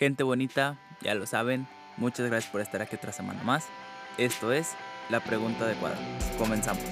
Gente bonita, ya lo saben, muchas gracias por estar aquí otra semana más. Esto es La Pregunta Adecuada. Comenzamos.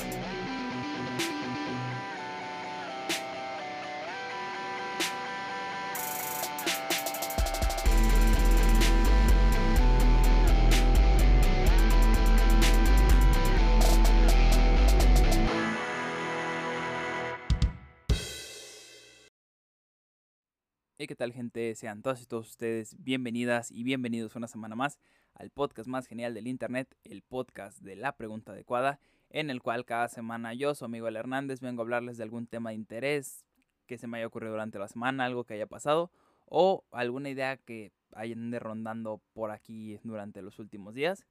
Tal gente? Sean todas y todos ustedes bienvenidas y bienvenidos una semana más al podcast más genial del Internet, el podcast de la pregunta adecuada, en el cual cada semana yo, su amigo El Hernández, vengo a hablarles de algún tema de interés que se me haya ocurrido durante la semana, algo que haya pasado o alguna idea que hayan de rondando por aquí durante los últimos días.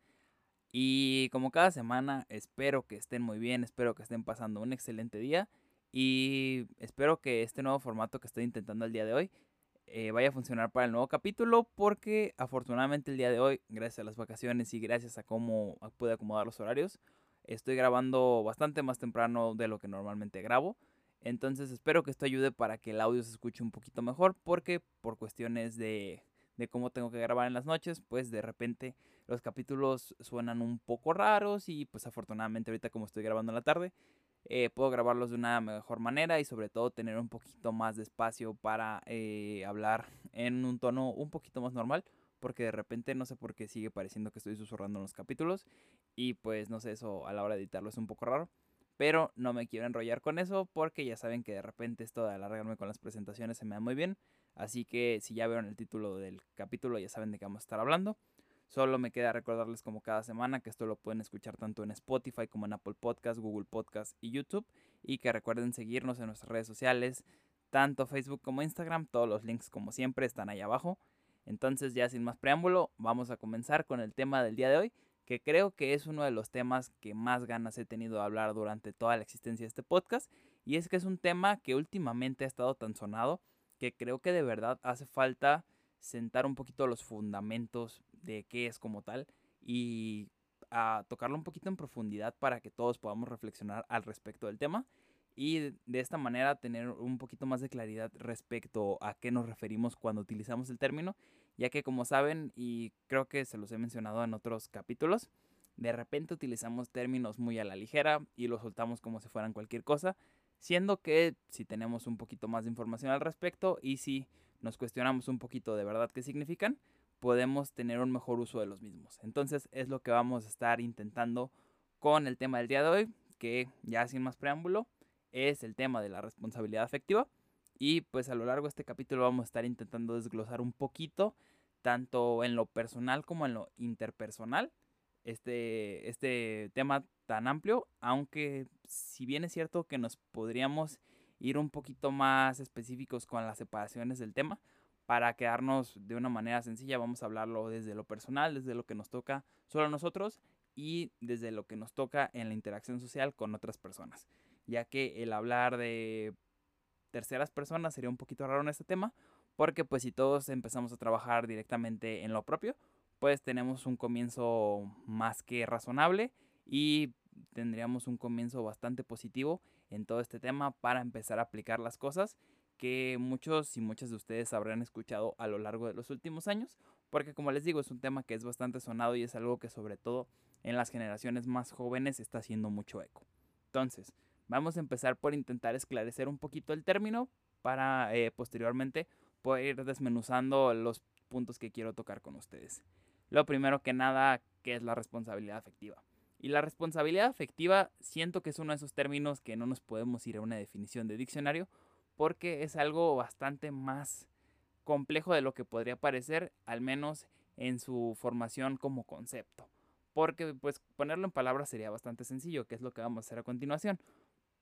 Y como cada semana, espero que estén muy bien, espero que estén pasando un excelente día y espero que este nuevo formato que estoy intentando el día de hoy eh, vaya a funcionar para el nuevo capítulo porque afortunadamente el día de hoy, gracias a las vacaciones y gracias a cómo pude acomodar los horarios, estoy grabando bastante más temprano de lo que normalmente grabo. Entonces espero que esto ayude para que el audio se escuche un poquito mejor porque por cuestiones de, de cómo tengo que grabar en las noches, pues de repente los capítulos suenan un poco raros y pues afortunadamente ahorita como estoy grabando en la tarde, eh, puedo grabarlos de una mejor manera y sobre todo tener un poquito más de espacio para eh, hablar en un tono un poquito más normal porque de repente no sé por qué sigue pareciendo que estoy susurrando en los capítulos y pues no sé, eso a la hora de editarlo es un poco raro. Pero no me quiero enrollar con eso porque ya saben que de repente esto de alargarme con las presentaciones se me da muy bien. Así que si ya vieron el título del capítulo ya saben de qué vamos a estar hablando. Solo me queda recordarles como cada semana que esto lo pueden escuchar tanto en Spotify como en Apple Podcast, Google Podcast y YouTube. Y que recuerden seguirnos en nuestras redes sociales, tanto Facebook como Instagram. Todos los links como siempre están ahí abajo. Entonces ya sin más preámbulo, vamos a comenzar con el tema del día de hoy, que creo que es uno de los temas que más ganas he tenido de hablar durante toda la existencia de este podcast. Y es que es un tema que últimamente ha estado tan sonado que creo que de verdad hace falta sentar un poquito los fundamentos de qué es como tal y a tocarlo un poquito en profundidad para que todos podamos reflexionar al respecto del tema y de esta manera tener un poquito más de claridad respecto a qué nos referimos cuando utilizamos el término, ya que como saben y creo que se los he mencionado en otros capítulos, de repente utilizamos términos muy a la ligera y los soltamos como si fueran cualquier cosa, siendo que si tenemos un poquito más de información al respecto y si nos cuestionamos un poquito de verdad qué significan, podemos tener un mejor uso de los mismos. Entonces es lo que vamos a estar intentando con el tema del día de hoy, que ya sin más preámbulo, es el tema de la responsabilidad afectiva. Y pues a lo largo de este capítulo vamos a estar intentando desglosar un poquito, tanto en lo personal como en lo interpersonal, este, este tema tan amplio, aunque si bien es cierto que nos podríamos ir un poquito más específicos con las separaciones del tema, para quedarnos de una manera sencilla, vamos a hablarlo desde lo personal, desde lo que nos toca solo a nosotros y desde lo que nos toca en la interacción social con otras personas, ya que el hablar de terceras personas sería un poquito raro en este tema, porque pues si todos empezamos a trabajar directamente en lo propio, pues tenemos un comienzo más que razonable y tendríamos un comienzo bastante positivo en todo este tema para empezar a aplicar las cosas que muchos y muchas de ustedes habrán escuchado a lo largo de los últimos años, porque como les digo es un tema que es bastante sonado y es algo que sobre todo en las generaciones más jóvenes está haciendo mucho eco. Entonces, vamos a empezar por intentar esclarecer un poquito el término para eh, posteriormente poder ir desmenuzando los puntos que quiero tocar con ustedes. Lo primero que nada, ¿qué es la responsabilidad afectiva? Y la responsabilidad afectiva siento que es uno de esos términos que no nos podemos ir a una definición de diccionario porque es algo bastante más complejo de lo que podría parecer, al menos en su formación como concepto. Porque pues ponerlo en palabras sería bastante sencillo, que es lo que vamos a hacer a continuación.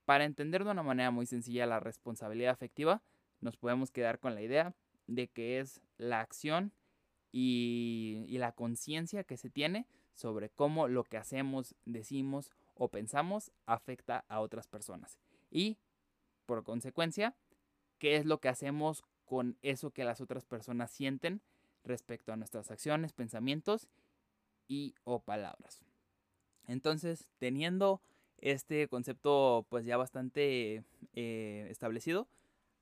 Para entender de una manera muy sencilla la responsabilidad afectiva, nos podemos quedar con la idea de que es la acción y, y la conciencia que se tiene sobre cómo lo que hacemos, decimos o pensamos afecta a otras personas. Y, por consecuencia, qué es lo que hacemos con eso que las otras personas sienten respecto a nuestras acciones, pensamientos y o palabras. Entonces, teniendo este concepto pues ya bastante eh, establecido,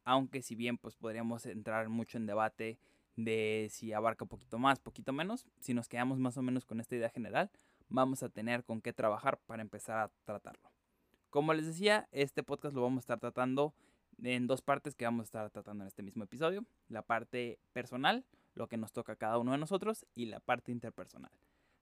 aunque si bien pues podríamos entrar mucho en debate de si abarca poquito más, poquito menos. Si nos quedamos más o menos con esta idea general, vamos a tener con qué trabajar para empezar a tratarlo. Como les decía, este podcast lo vamos a estar tratando en dos partes que vamos a estar tratando en este mismo episodio. La parte personal, lo que nos toca a cada uno de nosotros, y la parte interpersonal.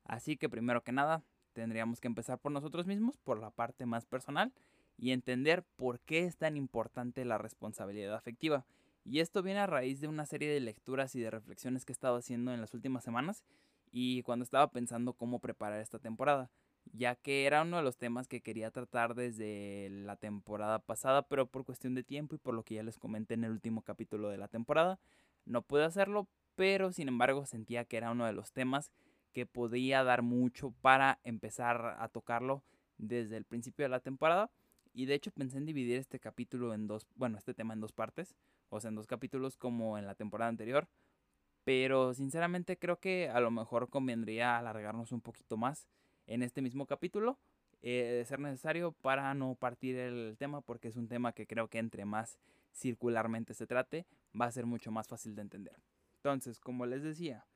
Así que primero que nada, tendríamos que empezar por nosotros mismos, por la parte más personal, y entender por qué es tan importante la responsabilidad afectiva. Y esto viene a raíz de una serie de lecturas y de reflexiones que he estado haciendo en las últimas semanas y cuando estaba pensando cómo preparar esta temporada, ya que era uno de los temas que quería tratar desde la temporada pasada, pero por cuestión de tiempo y por lo que ya les comenté en el último capítulo de la temporada, no pude hacerlo, pero sin embargo sentía que era uno de los temas que podía dar mucho para empezar a tocarlo desde el principio de la temporada. Y de hecho pensé en dividir este capítulo en dos, bueno, este tema en dos partes, o sea, en dos capítulos como en la temporada anterior. Pero sinceramente creo que a lo mejor convendría alargarnos un poquito más en este mismo capítulo, eh, de ser necesario, para no partir el tema, porque es un tema que creo que entre más circularmente se trate, va a ser mucho más fácil de entender. Entonces, como les decía,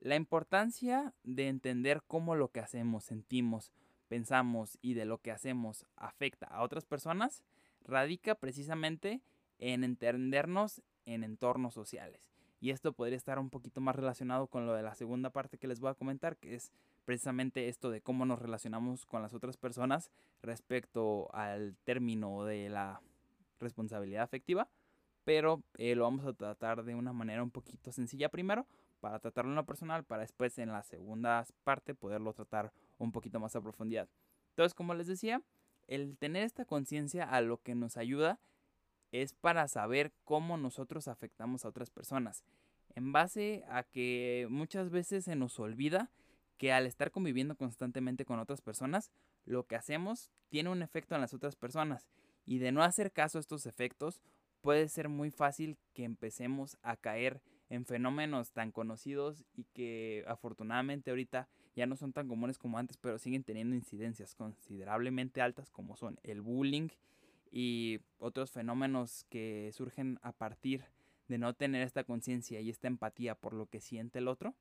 la importancia de entender cómo lo que hacemos, sentimos, pensamos y de lo que hacemos afecta a otras personas radica precisamente en entendernos en entornos sociales. Y esto podría estar un poquito más relacionado con lo de la segunda parte que les voy a comentar, que es precisamente esto de cómo nos relacionamos con las otras personas respecto al término de la responsabilidad afectiva. Pero eh, lo vamos a tratar de una manera un poquito sencilla primero para tratarlo en lo personal, para después en la segunda parte poderlo tratar un poquito más a profundidad. Entonces, como les decía, el tener esta conciencia a lo que nos ayuda es para saber cómo nosotros afectamos a otras personas. En base a que muchas veces se nos olvida que al estar conviviendo constantemente con otras personas, lo que hacemos tiene un efecto en las otras personas. Y de no hacer caso a estos efectos, puede ser muy fácil que empecemos a caer en fenómenos tan conocidos y que afortunadamente ahorita ya no son tan comunes como antes, pero siguen teniendo incidencias considerablemente altas como son el bullying y otros fenómenos que surgen a partir de no tener esta conciencia y esta empatía por lo que siente el otro.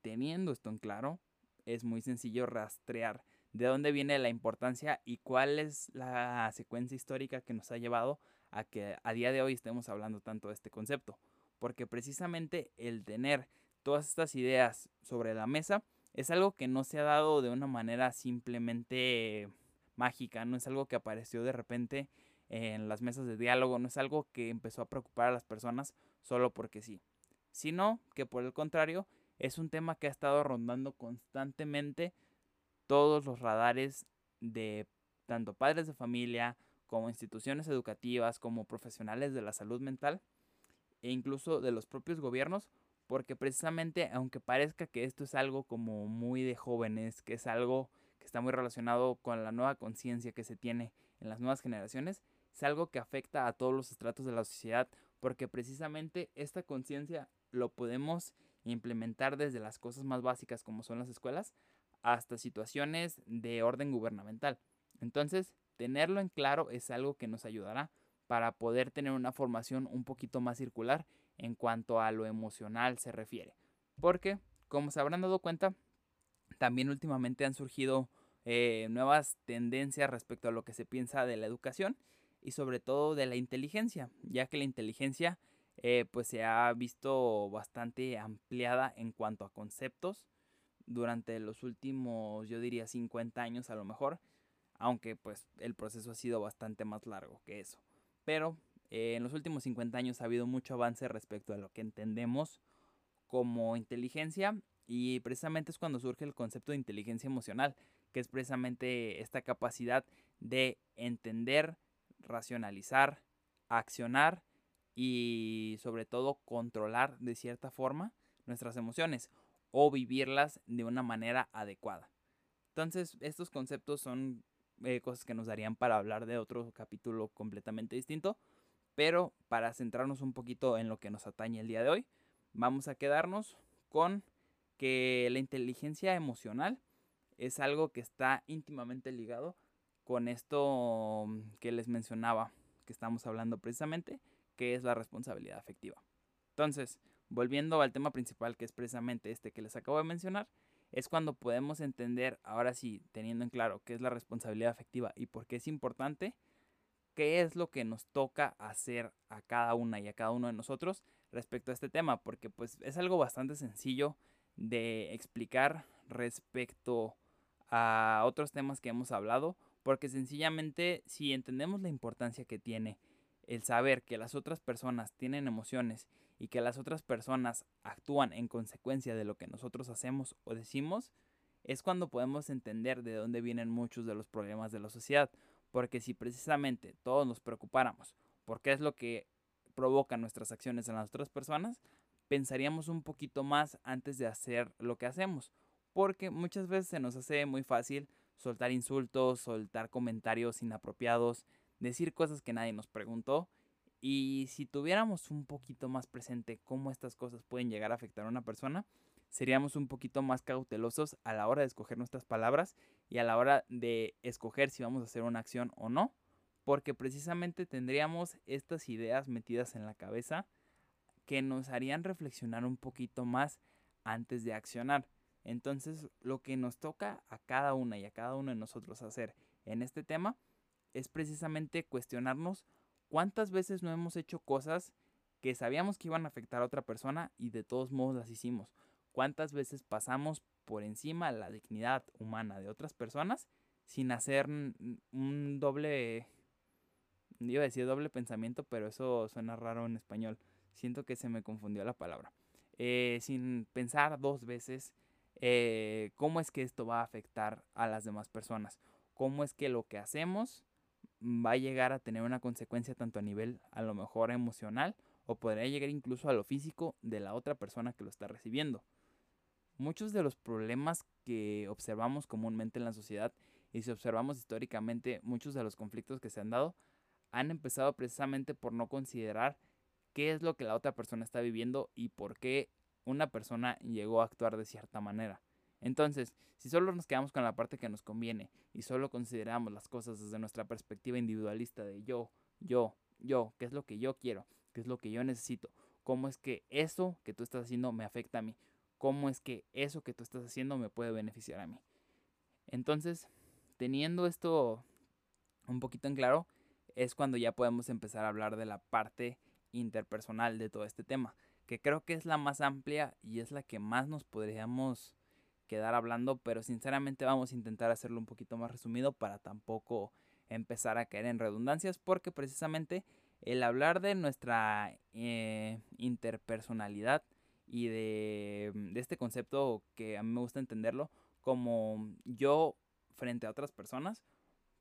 Teniendo esto en claro, es muy sencillo rastrear de dónde viene la importancia y cuál es la secuencia histórica que nos ha llevado a que a día de hoy estemos hablando tanto de este concepto porque precisamente el tener todas estas ideas sobre la mesa es algo que no se ha dado de una manera simplemente mágica, no es algo que apareció de repente en las mesas de diálogo, no es algo que empezó a preocupar a las personas solo porque sí, sino que por el contrario es un tema que ha estado rondando constantemente todos los radares de tanto padres de familia como instituciones educativas como profesionales de la salud mental e incluso de los propios gobiernos, porque precisamente aunque parezca que esto es algo como muy de jóvenes, que es algo está muy relacionado con la nueva conciencia que se tiene en las nuevas generaciones, es algo que afecta a todos los estratos de la sociedad, porque precisamente esta conciencia lo podemos implementar desde las cosas más básicas como son las escuelas hasta situaciones de orden gubernamental. Entonces, tenerlo en claro es algo que nos ayudará para poder tener una formación un poquito más circular en cuanto a lo emocional se refiere. Porque, como se habrán dado cuenta, también últimamente han surgido eh, nuevas tendencias respecto a lo que se piensa de la educación y sobre todo de la inteligencia, ya que la inteligencia eh, pues se ha visto bastante ampliada en cuanto a conceptos durante los últimos, yo diría, 50 años a lo mejor, aunque pues el proceso ha sido bastante más largo que eso. Pero eh, en los últimos 50 años ha habido mucho avance respecto a lo que entendemos como inteligencia y precisamente es cuando surge el concepto de inteligencia emocional, que es precisamente esta capacidad de entender, racionalizar, accionar y sobre todo controlar de cierta forma nuestras emociones o vivirlas de una manera adecuada. Entonces, estos conceptos son eh, cosas que nos darían para hablar de otro capítulo completamente distinto. Pero para centrarnos un poquito en lo que nos atañe el día de hoy, vamos a quedarnos con que la inteligencia emocional es algo que está íntimamente ligado con esto que les mencionaba, que estamos hablando precisamente, que es la responsabilidad afectiva. Entonces, volviendo al tema principal que es precisamente este que les acabo de mencionar, es cuando podemos entender, ahora sí, teniendo en claro qué es la responsabilidad afectiva y por qué es importante, qué es lo que nos toca hacer a cada una y a cada uno de nosotros respecto a este tema, porque pues es algo bastante sencillo de explicar respecto a otros temas que hemos hablado, porque sencillamente si entendemos la importancia que tiene el saber que las otras personas tienen emociones y que las otras personas actúan en consecuencia de lo que nosotros hacemos o decimos, es cuando podemos entender de dónde vienen muchos de los problemas de la sociedad. Porque si precisamente todos nos preocupáramos por qué es lo que provoca nuestras acciones en las otras personas, pensaríamos un poquito más antes de hacer lo que hacemos. Porque muchas veces se nos hace muy fácil soltar insultos, soltar comentarios inapropiados, decir cosas que nadie nos preguntó. Y si tuviéramos un poquito más presente cómo estas cosas pueden llegar a afectar a una persona, seríamos un poquito más cautelosos a la hora de escoger nuestras palabras y a la hora de escoger si vamos a hacer una acción o no, porque precisamente tendríamos estas ideas metidas en la cabeza que nos harían reflexionar un poquito más antes de accionar. Entonces, lo que nos toca a cada una y a cada uno de nosotros hacer en este tema es precisamente cuestionarnos cuántas veces no hemos hecho cosas que sabíamos que iban a afectar a otra persona y de todos modos las hicimos. Cuántas veces pasamos por encima la dignidad humana de otras personas sin hacer un doble, iba a decir doble pensamiento, pero eso suena raro en español. Siento que se me confundió la palabra. Eh, sin pensar dos veces eh, cómo es que esto va a afectar a las demás personas. Cómo es que lo que hacemos va a llegar a tener una consecuencia tanto a nivel a lo mejor emocional o podría llegar incluso a lo físico de la otra persona que lo está recibiendo. Muchos de los problemas que observamos comúnmente en la sociedad y si observamos históricamente muchos de los conflictos que se han dado han empezado precisamente por no considerar qué es lo que la otra persona está viviendo y por qué una persona llegó a actuar de cierta manera. Entonces, si solo nos quedamos con la parte que nos conviene y solo consideramos las cosas desde nuestra perspectiva individualista de yo, yo, yo, qué es lo que yo quiero, qué es lo que yo necesito, cómo es que eso que tú estás haciendo me afecta a mí, cómo es que eso que tú estás haciendo me puede beneficiar a mí. Entonces, teniendo esto un poquito en claro, es cuando ya podemos empezar a hablar de la parte interpersonal de todo este tema, que creo que es la más amplia y es la que más nos podríamos quedar hablando, pero sinceramente vamos a intentar hacerlo un poquito más resumido para tampoco empezar a caer en redundancias, porque precisamente el hablar de nuestra eh, interpersonalidad y de, de este concepto que a mí me gusta entenderlo como yo frente a otras personas,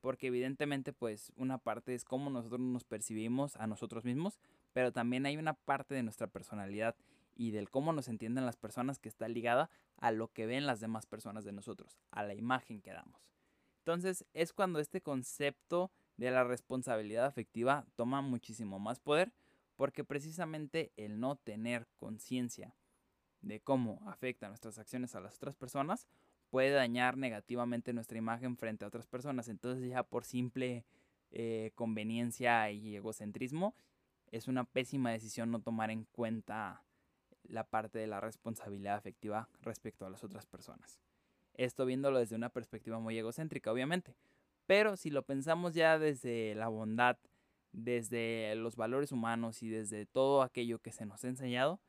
porque evidentemente pues una parte es cómo nosotros nos percibimos a nosotros mismos, pero también hay una parte de nuestra personalidad y del cómo nos entienden las personas que está ligada a lo que ven las demás personas de nosotros, a la imagen que damos. Entonces es cuando este concepto de la responsabilidad afectiva toma muchísimo más poder porque precisamente el no tener conciencia de cómo afecta nuestras acciones a las otras personas puede dañar negativamente nuestra imagen frente a otras personas. Entonces ya por simple eh, conveniencia y egocentrismo es una pésima decisión no tomar en cuenta la parte de la responsabilidad afectiva respecto a las otras personas. Esto viéndolo desde una perspectiva muy egocéntrica, obviamente. Pero si lo pensamos ya desde la bondad, desde los valores humanos y desde todo aquello que se nos ha enseñado,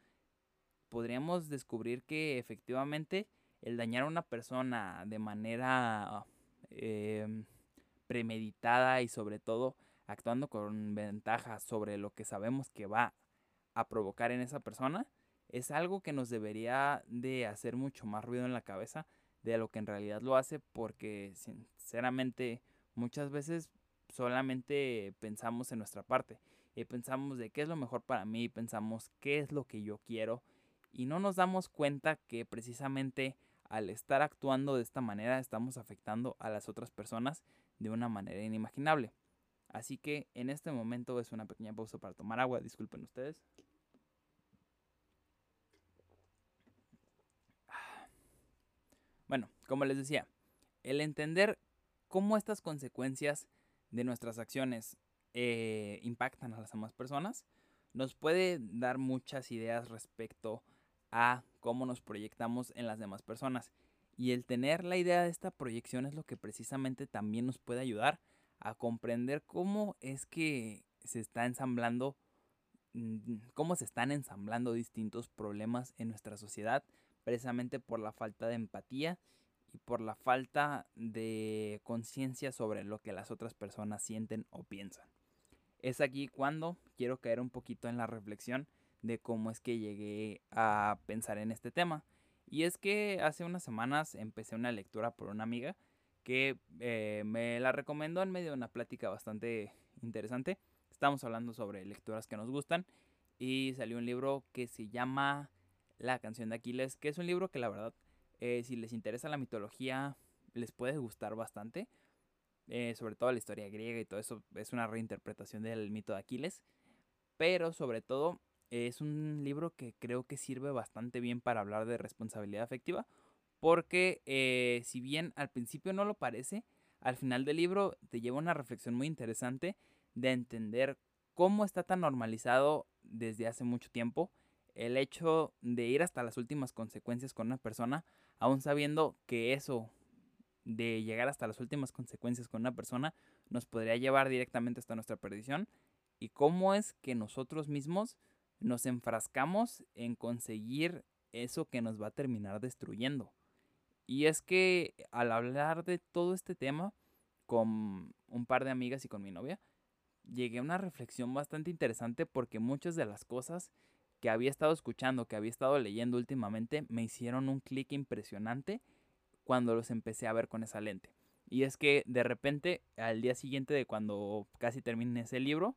podríamos descubrir que efectivamente el dañar a una persona de manera em, premeditada y sobre todo actuando con ventaja sobre lo que sabemos que va a provocar en esa persona, es algo que nos debería de hacer mucho más ruido en la cabeza de lo que en realidad lo hace porque sinceramente muchas veces solamente pensamos en nuestra parte y pensamos de qué es lo mejor para mí, pensamos qué es lo que yo quiero y no nos damos cuenta que precisamente al estar actuando de esta manera estamos afectando a las otras personas de una manera inimaginable. Así que en este momento es una pequeña pausa para tomar agua, disculpen ustedes. Bueno, como les decía, el entender cómo estas consecuencias de nuestras acciones eh, impactan a las demás personas nos puede dar muchas ideas respecto a cómo nos proyectamos en las demás personas. Y el tener la idea de esta proyección es lo que precisamente también nos puede ayudar a comprender cómo es que se está ensamblando, mm, cómo se están ensamblando distintos problemas en nuestra sociedad, precisamente por la falta de empatía y por la falta de conciencia sobre lo que las otras personas sienten o piensan. Es aquí cuando quiero caer un poquito en la reflexión de cómo es que llegué a pensar en este tema. Y es que hace unas semanas empecé una lectura por una amiga que eh, me la recomendó en medio de una plática bastante interesante. Estamos hablando sobre lecturas que nos gustan y salió un libro que se llama La canción de Aquiles, que es un libro que la verdad, eh, si les interesa la mitología, les puede gustar bastante. Eh, sobre todo la historia griega y todo eso es una reinterpretación del mito de Aquiles. Pero sobre todo es un libro que creo que sirve bastante bien para hablar de responsabilidad afectiva. Porque eh, si bien al principio no lo parece, al final del libro te lleva una reflexión muy interesante de entender cómo está tan normalizado desde hace mucho tiempo el hecho de ir hasta las últimas consecuencias con una persona, aún sabiendo que eso de llegar hasta las últimas consecuencias con una persona nos podría llevar directamente hasta nuestra perdición y cómo es que nosotros mismos nos enfrascamos en conseguir eso que nos va a terminar destruyendo. Y es que al hablar de todo este tema con un par de amigas y con mi novia, llegué a una reflexión bastante interesante porque muchas de las cosas que había estado escuchando, que había estado leyendo últimamente, me hicieron un clic impresionante cuando los empecé a ver con esa lente. Y es que de repente, al día siguiente de cuando casi terminé ese libro,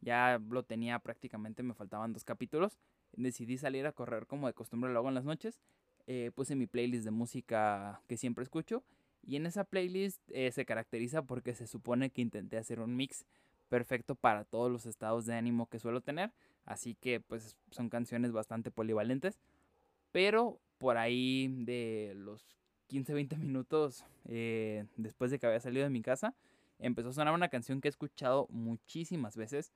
ya lo tenía prácticamente, me faltaban dos capítulos. Decidí salir a correr como de costumbre lo en las noches. Eh, puse mi playlist de música que siempre escucho. Y en esa playlist eh, se caracteriza porque se supone que intenté hacer un mix perfecto para todos los estados de ánimo que suelo tener. Así que pues son canciones bastante polivalentes. Pero por ahí de los 15-20 minutos eh, después de que había salido de mi casa, empezó a sonar una canción que he escuchado muchísimas veces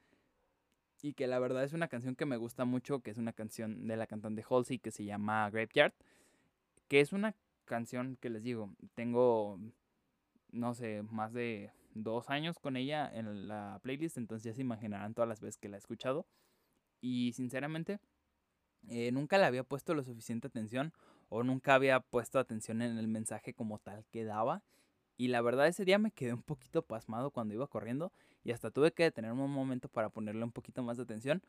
y que la verdad es una canción que me gusta mucho, que es una canción de la cantante Halsey que se llama Graveyard, que es una canción que les digo, tengo, no sé, más de dos años con ella en la playlist, entonces ya se imaginarán todas las veces que la he escuchado. Y sinceramente, eh, nunca le había puesto lo suficiente atención o nunca había puesto atención en el mensaje como tal que daba. Y la verdad ese día me quedé un poquito pasmado cuando iba corriendo y hasta tuve que detenerme un momento para ponerle un poquito más de atención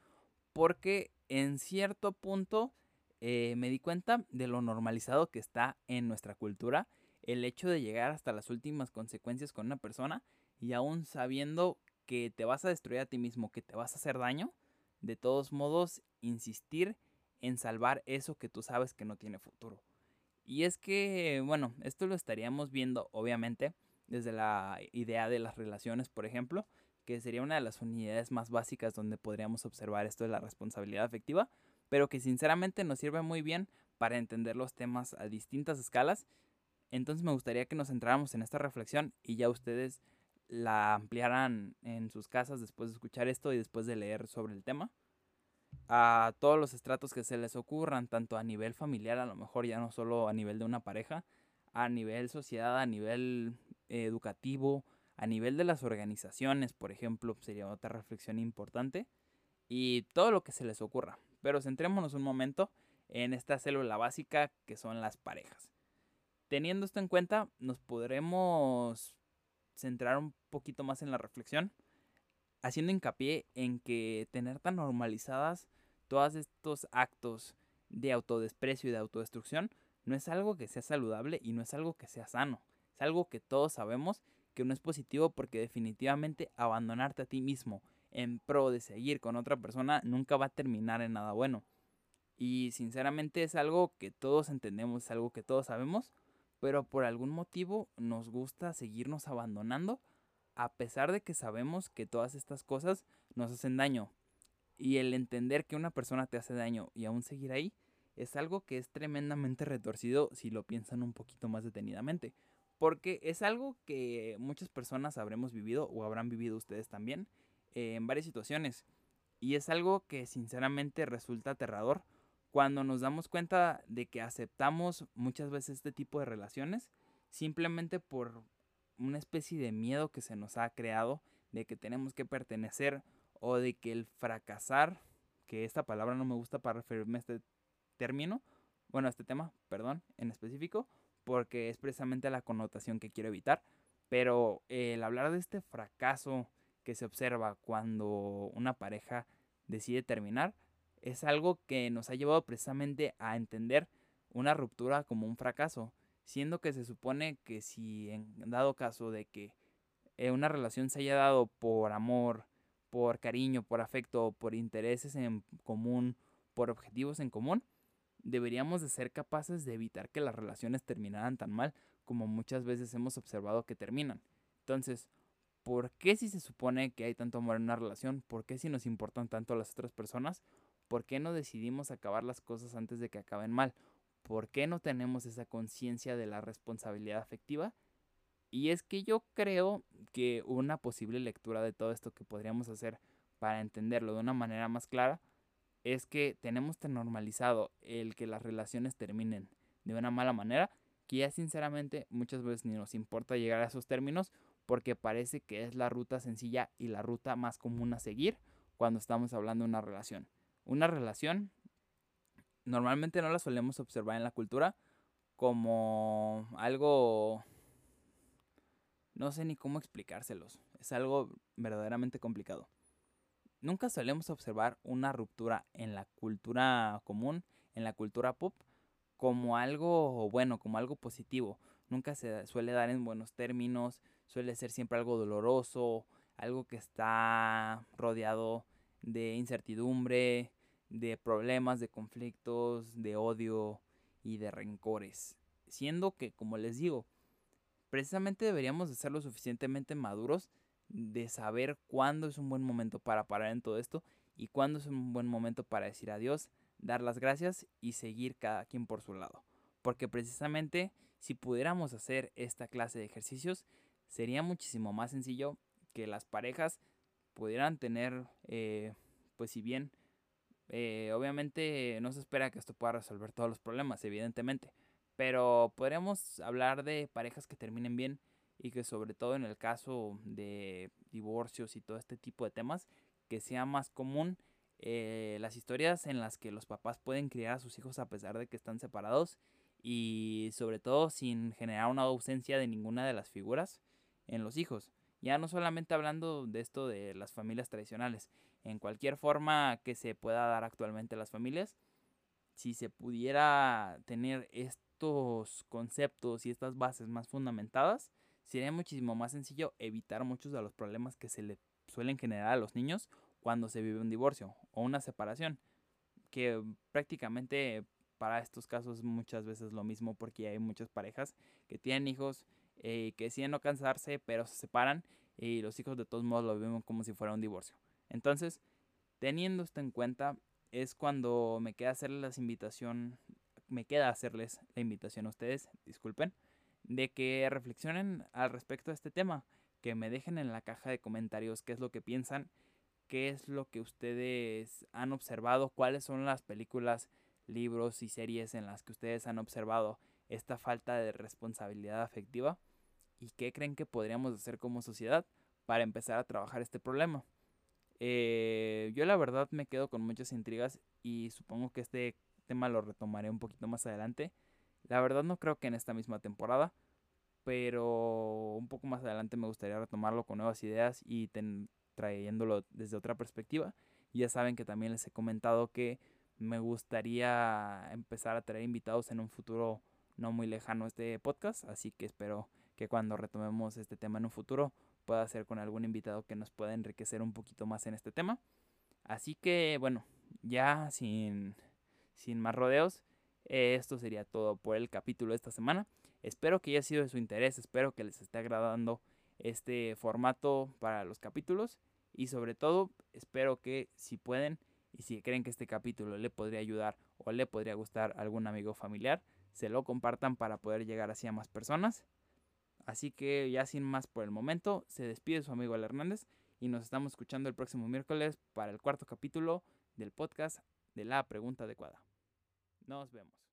porque en cierto punto eh, me di cuenta de lo normalizado que está en nuestra cultura el hecho de llegar hasta las últimas consecuencias con una persona y aún sabiendo que te vas a destruir a ti mismo, que te vas a hacer daño, de todos modos insistir en salvar eso que tú sabes que no tiene futuro. Y es que, bueno, esto lo estaríamos viendo obviamente desde la idea de las relaciones, por ejemplo, que sería una de las unidades más básicas donde podríamos observar esto de la responsabilidad afectiva, pero que sinceramente nos sirve muy bien para entender los temas a distintas escalas. Entonces me gustaría que nos centráramos en esta reflexión y ya ustedes la ampliaran en sus casas después de escuchar esto y después de leer sobre el tema a todos los estratos que se les ocurran, tanto a nivel familiar, a lo mejor ya no solo a nivel de una pareja, a nivel sociedad, a nivel educativo, a nivel de las organizaciones, por ejemplo, sería otra reflexión importante, y todo lo que se les ocurra. Pero centrémonos un momento en esta célula básica que son las parejas. Teniendo esto en cuenta, nos podremos centrar un poquito más en la reflexión haciendo hincapié en que tener tan normalizadas todos estos actos de autodesprecio y de autodestrucción no es algo que sea saludable y no es algo que sea sano. Es algo que todos sabemos que no es positivo porque definitivamente abandonarte a ti mismo en pro de seguir con otra persona nunca va a terminar en nada bueno. Y sinceramente es algo que todos entendemos, es algo que todos sabemos, pero por algún motivo nos gusta seguirnos abandonando a pesar de que sabemos que todas estas cosas nos hacen daño. Y el entender que una persona te hace daño y aún seguir ahí es algo que es tremendamente retorcido si lo piensan un poquito más detenidamente. Porque es algo que muchas personas habremos vivido o habrán vivido ustedes también en varias situaciones. Y es algo que sinceramente resulta aterrador cuando nos damos cuenta de que aceptamos muchas veces este tipo de relaciones simplemente por una especie de miedo que se nos ha creado de que tenemos que pertenecer o de que el fracasar, que esta palabra no me gusta para referirme a este término, bueno, a este tema, perdón, en específico, porque es precisamente la connotación que quiero evitar, pero el hablar de este fracaso que se observa cuando una pareja decide terminar es algo que nos ha llevado precisamente a entender una ruptura como un fracaso, siendo que se supone que si en dado caso de que eh, una relación se haya dado por amor, por cariño, por afecto, por intereses en común, por objetivos en común, deberíamos de ser capaces de evitar que las relaciones terminaran tan mal como muchas veces hemos observado que terminan. Entonces, ¿por qué si se supone que hay tanto amor en una relación? ¿Por qué si nos importan tanto las otras personas? ¿Por qué no decidimos acabar las cosas antes de que acaben mal? ¿Por qué no tenemos esa conciencia de la responsabilidad afectiva? Y es que yo creo que una posible lectura de todo esto que podríamos hacer para entenderlo de una manera más clara es que tenemos tan normalizado el que las relaciones terminen de una mala manera que ya sinceramente muchas veces ni nos importa llegar a esos términos porque parece que es la ruta sencilla y la ruta más común a seguir cuando estamos hablando de una relación. Una relación normalmente no la solemos observar en la cultura como algo no sé ni cómo explicárselos. Es algo verdaderamente complicado. Nunca solemos observar una ruptura en la cultura común, en la cultura pop, como algo bueno, como algo positivo. Nunca se suele dar en buenos términos, suele ser siempre algo doloroso, algo que está rodeado de incertidumbre, de problemas, de conflictos, de odio y de rencores. Siendo que, como les digo, precisamente deberíamos de ser lo suficientemente maduros de saber cuándo es un buen momento para parar en todo esto y cuándo es un buen momento para decir adiós, dar las gracias y seguir cada quien por su lado. Porque precisamente si pudiéramos hacer esta clase de ejercicios, sería muchísimo más sencillo que las parejas pudieran tener, eh, pues si bien, eh, obviamente no se espera que esto pueda resolver todos los problemas, evidentemente, pero podríamos hablar de parejas que terminen bien y que sobre todo en el caso de divorcios y todo este tipo de temas, que sea más común eh, las historias en las que los papás pueden criar a sus hijos a pesar de que están separados y sobre todo sin generar una ausencia de ninguna de las figuras en los hijos. Ya no solamente hablando de esto de las familias tradicionales, en cualquier forma que se pueda dar actualmente las familias, si se pudiera tener esto conceptos y estas bases más fundamentadas, sería muchísimo más sencillo evitar muchos de los problemas que se le suelen generar a los niños cuando se vive un divorcio o una separación, que prácticamente para estos casos muchas veces lo mismo porque hay muchas parejas que tienen hijos eh, que deciden no cansarse pero se separan y los hijos de todos modos lo viven como si fuera un divorcio. Entonces, teniendo esto en cuenta, es cuando me queda hacer las invitación me queda hacerles la invitación a ustedes, disculpen, de que reflexionen al respecto de este tema, que me dejen en la caja de comentarios qué es lo que piensan, qué es lo que ustedes han observado, cuáles son las películas, libros y series en las que ustedes han observado esta falta de responsabilidad afectiva y qué creen que podríamos hacer como sociedad para empezar a trabajar este problema. Eh, yo la verdad me quedo con muchas intrigas y supongo que este tema lo retomaré un poquito más adelante. La verdad no creo que en esta misma temporada, pero un poco más adelante me gustaría retomarlo con nuevas ideas y trayéndolo desde otra perspectiva. Ya saben que también les he comentado que me gustaría empezar a traer invitados en un futuro no muy lejano este podcast, así que espero que cuando retomemos este tema en un futuro pueda ser con algún invitado que nos pueda enriquecer un poquito más en este tema. Así que bueno, ya sin sin más rodeos, esto sería todo por el capítulo de esta semana. Espero que haya sido de su interés, espero que les esté agradando este formato para los capítulos y sobre todo espero que si pueden y si creen que este capítulo le podría ayudar o le podría gustar a algún amigo familiar, se lo compartan para poder llegar así a más personas. Así que ya sin más por el momento, se despide su amigo Al Hernández y nos estamos escuchando el próximo miércoles para el cuarto capítulo del podcast de la pregunta adecuada. Nos vemos.